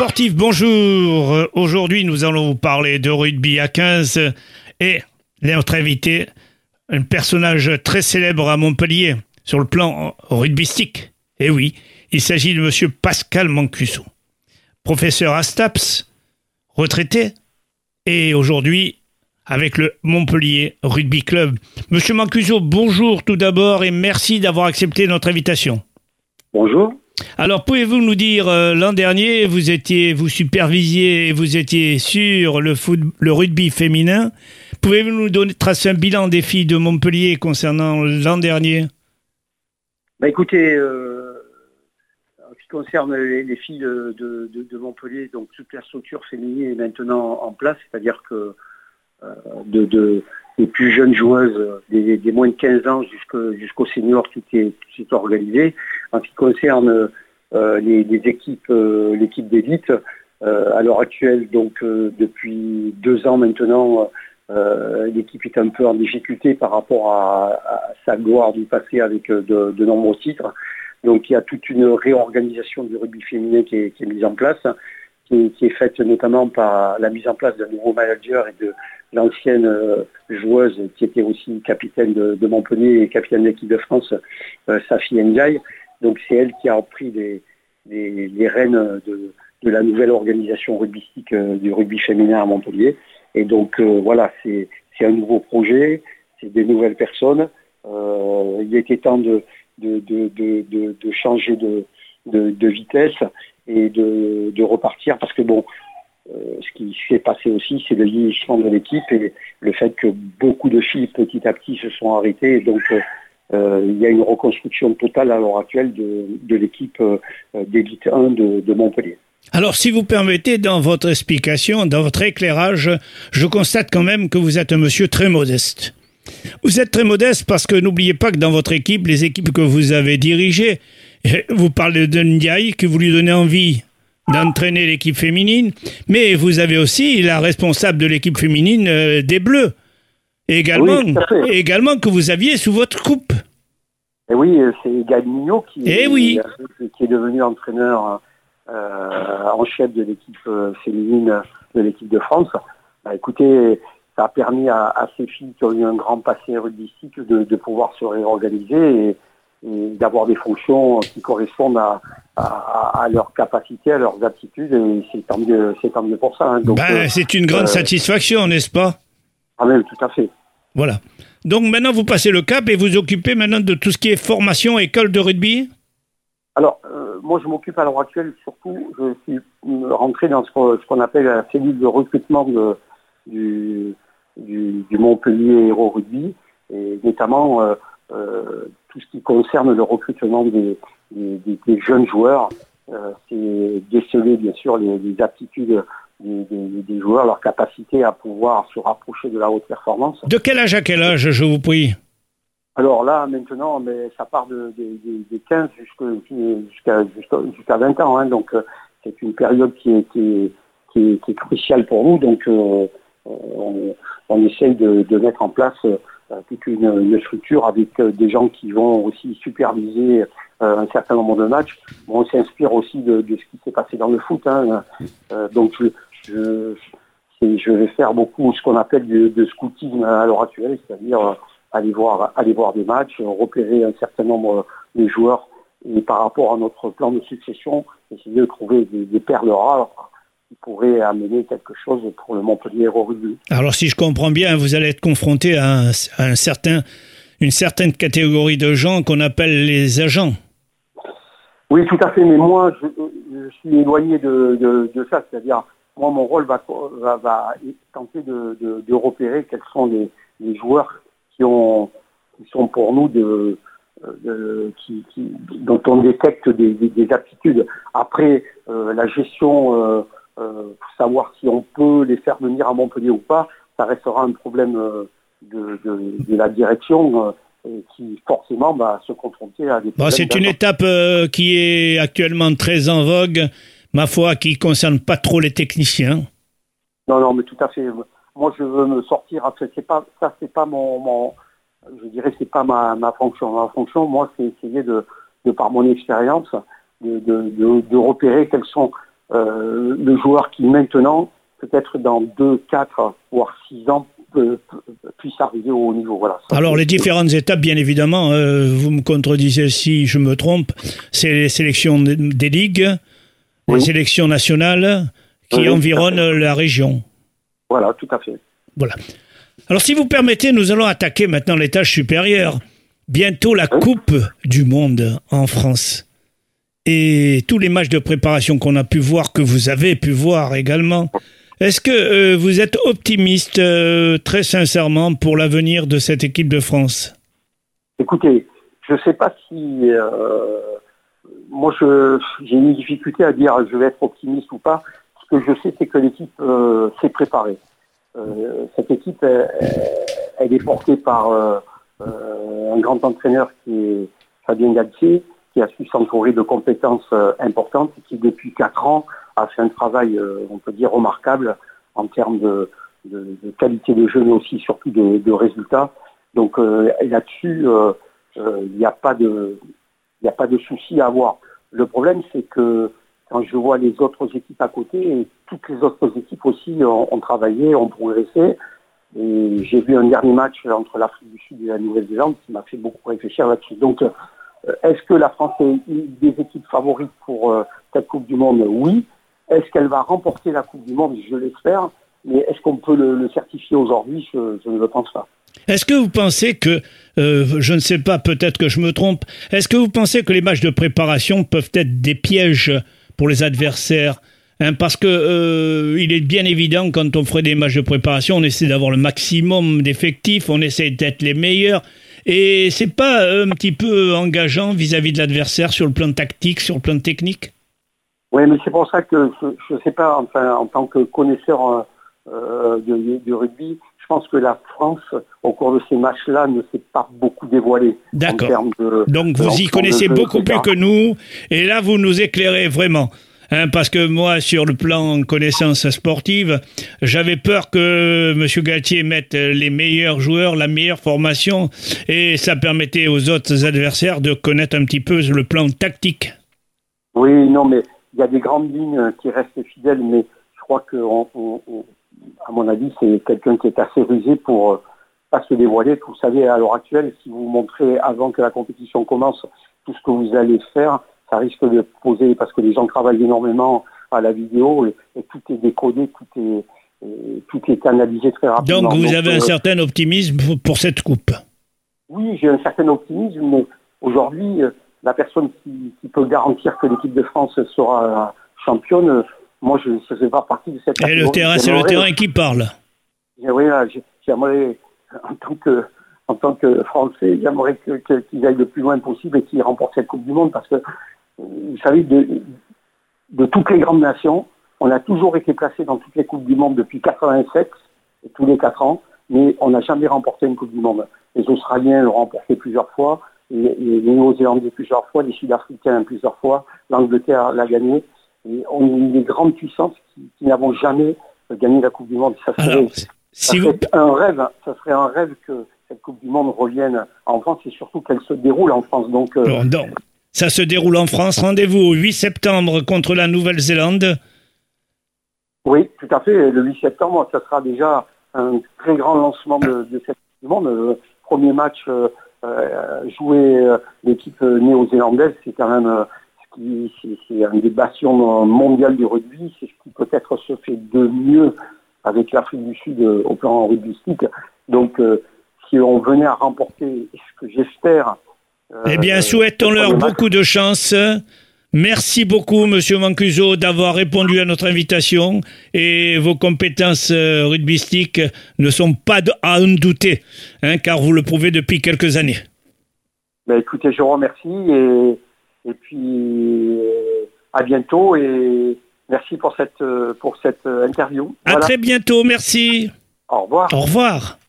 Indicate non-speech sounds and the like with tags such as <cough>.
sportifs, bonjour. Aujourd'hui, nous allons vous parler de rugby à 15 et notre invité, un personnage très célèbre à Montpellier sur le plan rugbystique. Et eh oui, il s'agit de monsieur Pascal Mancuso, professeur à STAPS, retraité, et aujourd'hui avec le Montpellier Rugby Club. Monsieur Mancuso, bonjour tout d'abord et merci d'avoir accepté notre invitation. Bonjour. Alors, pouvez-vous nous dire, euh, l'an dernier, vous étiez, vous supervisiez, vous étiez sur le, foot, le rugby féminin. Pouvez-vous nous donner, tracer un bilan des filles de Montpellier concernant l'an dernier? Bah, Écoutez, euh, en ce qui concerne les, filles de, Montpellier, donc toute la structure féminine est maintenant en place, c'est-à-dire que euh, de, les plus jeunes joueuses, des, moins de 15 ans jusqu'au senior, tout est, tout est organisé. En ce qui concerne euh, les, équipes, euh, l'équipe d'élite, euh, à l'heure actuelle, donc depuis deux ans maintenant, l'équipe est un peu en difficulté par rapport à, sa gloire du passé avec de, nombreux titres. Donc il y a toute une réorganisation du rugby féminin qui est, mise en place, qui, est faite notamment par la mise en place d'un nouveau manager et de l'ancienne joueuse qui était aussi capitaine de, Montpellier et capitaine de l'équipe de France, Safi Ndiaye, donc c'est elle qui a pris les, rênes de, la nouvelle organisation rugbystique euh, du rugby féminin à Montpellier. Et donc euh, voilà, c'est un nouveau projet, c'est des nouvelles personnes. Euh, il était temps de, changer de, vitesse et de, repartir parce que bon, ce qui s'est passé aussi, c'est le vieillissement de l'équipe et le fait que beaucoup de filles petit à petit se sont arrêtées. Donc euh, il y a une reconstruction totale à l'heure actuelle de, l'équipe euh, d'élite 1 de, Montpellier. Alors, si vous permettez, dans votre explication, dans votre éclairage, je constate quand même que vous êtes un monsieur très modeste. Vous êtes très modeste parce que n'oubliez pas que dans votre équipe, les équipes que vous avez dirigées, <laughs> vous parlez de Ndiaye, que vous lui donnez envie d'entraîner l'équipe féminine, mais vous avez aussi la responsable de l'équipe féminine euh, des Bleus également, également que vous aviez sous votre coupe. Et oui, c'est Gaël Mignot qui, est, oui. qui est devenu entraîneur euh, en chef de l'équipe euh, féminine de l'équipe de France. Bah, écoutez, ça a permis à, ces filles qui ont eu un grand passé rugbyistique de, de pouvoir se réorganiser et, d'avoir des fonctions qui correspondent à, à, leurs capacités, à leurs aptitudes. Et c'est tant mieux, c'est tant mieux pour ça. Hein. Ben, euh, c'est une grande satisfaction, n'est-ce pas? Ah oui, tout à fait. Voilà. Donc maintenant, vous passez le cap et vous occupez maintenant de tout ce qui est formation, école de rugby? Alors, euh, moi, je m'occupe à l'heure actuelle surtout, je suis rentré dans ce qu'on appelle la cellule de recrutement du, Montpellier Héros Rugby, et notamment euh, euh, tout ce qui concerne le recrutement des, jeunes joueurs. C'est déceler, bien sûr, les aptitudes des, joueurs, leur capacité à pouvoir se rapprocher de la haute performance. De quel âge à quel âge, je vous prie? Alors là, maintenant, mais ça part de, des 15 jusqu'à jusqu'à 20 ans. Hein. donc, euh, c'est une période qui est, qui, est, cruciale pour nous. Donc, euh, on, on, essaye de, mettre en place euh, toute une, structure avec des gens qui vont aussi superviser un certain nombre de matchs. on s'inspire aussi de, ce qui s'est passé dans le foot. Hein. donc, je, vais faire beaucoup ce qu'on appelle de, scoutisme à l'heure actuelle, c'est-à-dire euh, aller voir, aller voir des matchs, repérer un certain nombre de joueurs et par rapport à notre plan de succession, essayer de trouver des, perles rares qui pourraient amener quelque chose pour le Montpellier Rugby. Alors si je comprends bien, vous allez être confronté à, un, certain, une certaine catégorie de gens qu'on appelle les agents. Oui, tout à fait, mais moi, je, suis éloigné de, de ça, c'est-à-dire moi, mon rôle va, va, tenter de, repérer quels sont les, joueurs qui, ont, qui sont pour nous de, qui, dont on détecte des, aptitudes. Après, euh, la gestion, euh, savoir si on peut les faire venir à Montpellier ou pas, ça restera un problème de, la direction qui forcément va se confronter à des problèmes. C'est une étape qui est actuellement très en vogue ma foi, qui concerne pas trop les techniciens. Non, non, mais tout à fait. Moi, je veux me sortir. C'est pas ça, c'est pas mon, je dirais, c'est pas ma, fonction. Ma fonction, moi, c'est essayer de, de par mon expérience, de, de, repérer quels sont le joueur qui maintenant, peut-être dans 2, 4, voire 6 ans, puisse arriver au haut niveau. Voilà. Alors les différentes étapes, bien évidemment, vous me contredisez si je me trompe, c'est les sélections des ligues, les sélections nationales qui environnent la région. Voilà, tout à fait. Voilà. Alors si vous permettez, nous allons attaquer maintenant l'étage supérieur. Bientôt la Coupe du Monde en France. Et tous les matchs de préparation qu'on a pu voir, que vous avez pu voir également. Est-ce que euh, vous êtes optimiste euh, très sincèrement pour l'avenir de cette équipe de France? Écoutez, je ne sais pas si... Euh, moi, j'ai une difficulté à dire je vais être optimiste ou pas. Ce que je sais, c'est que l'équipe s'est préparée. cette équipe, elle, est portée par un grand entraîneur qui est Fabien Galtier, qui a su s'entourer de compétences euh, importantes et qui, depuis quatre ans, a fait un travail, euh, on peut dire, remarquable en termes de, qualité de jeu, mais aussi surtout de, résultats. Donc euh, là-dessus, il n'y a pas de, souci à avoir. Le problème, c'est que quand je vois les autres équipes à côté, et toutes les autres équipes aussi ont, travaillé, ont progressé, et j'ai vu un dernier match entre l'Afrique du Sud et la Nouvelle-Zélande qui m'a fait beaucoup réfléchir là-dessus. Est-ce que la France est une des équipes favorites pour euh, cette Coupe du Monde? Oui. Est-ce qu'elle va remporter la Coupe du Monde? Je l'espère. Mais est-ce qu'on peut le, certifier aujourd'hui? Je, ne le pense pas. Est-ce que vous pensez que, euh, je ne sais pas, peut-être que je me trompe, est-ce que vous pensez que les matchs de préparation peuvent être des pièges pour les adversaires? Hein, parce que euh, il est bien évident quand on ferait des matchs de préparation, on essaie d'avoir le maximum d'effectifs, on essaie d'être les meilleurs. Et c'est pas un petit peu engageant vis-à-vis de l'adversaire sur le plan tactique, sur le plan technique? Oui, mais c'est pour ça que je ne sais pas, enfin, en tant que connaisseur euh, du rugby, je pense que la France, au cours de ces matchs-là, ne s'est pas beaucoup dévoilée. D'accord. Donc vous y connaissez beaucoup plus que nous, et là vous nous éclairez vraiment. Hein, parce que moi, sur le plan connaissance sportive, j'avais peur que M. Galtier mette les meilleurs joueurs, la meilleure formation, et ça permettait aux autres adversaires de connaître un petit peu le plan tactique. Oui, non, mais il y a des grandes lignes qui restent fidèles, mais je crois que, à mon avis, c'est quelqu'un qui est assez rusé pour euh, pas se dévoiler. Vous savez, à l'heure actuelle, si vous montrez avant que la compétition commence tout ce que vous allez faire, ça risque de poser, parce que les gens travaillent énormément à la vidéo et, tout est décodé, tout est, tout est analysé très rapidement. Donc vous avez un euh, certain optimisme pour cette coupe? Oui, j'ai un certain optimisme, mais aujourd'hui, euh, la personne qui, peut garantir que l'équipe de France sera championne, moi je ne faisais pas partie de cette Et le terrain, c'est le terrain qui parle. Oui, j'aimerais, en tant que en tant que Français, j'aimerais qu'ils aillent le plus loin possible et qu'ils remportent cette Coupe du Monde parce que vous savez, de, de, toutes les grandes nations, on a toujours été placé dans toutes les Coupes du Monde depuis 87, et tous les 4 ans, mais on n'a jamais remporté une Coupe du Monde. Les Australiens l'ont remporté plusieurs fois, les, les Néo-Zélandais plusieurs fois, les Sud-Africains plusieurs fois, l'Angleterre l'a gagné. Et on est des grandes puissances qui, n'avons jamais gagné la Coupe du Monde. Ça serait, un rêve, ça serait un rêve que cette Coupe du Monde revienne en France et surtout qu'elle se déroule en France. Donc, euh, ça se déroule en France. Rendez-vous au 8 septembre contre la Nouvelle-Zélande. Oui, tout à fait. Le 8 septembre, ça sera déjà un très grand lancement de, cette monde. Le premier match euh, euh, joué euh, l'équipe néo-zélandaise, c'est quand même c'est un des bastions mondiales du rugby. C'est ce qui peut-être se fait de mieux avec l'Afrique du Sud au plan rugbystique. Donc, si on venait à remporter, ce que j'espère, eh bien, euh, souhaitons-leur beaucoup de chance. Merci beaucoup, Monsieur Mancuso, d'avoir répondu à notre invitation et vos compétences euh, rugbystiques ne sont pas à en douter, hein, car vous le prouvez depuis quelques années. Ben, écoutez, je vous remercie et, puis euh, à bientôt et merci pour cette, pour cette interview. À très bientôt, merci. Au revoir. Au revoir.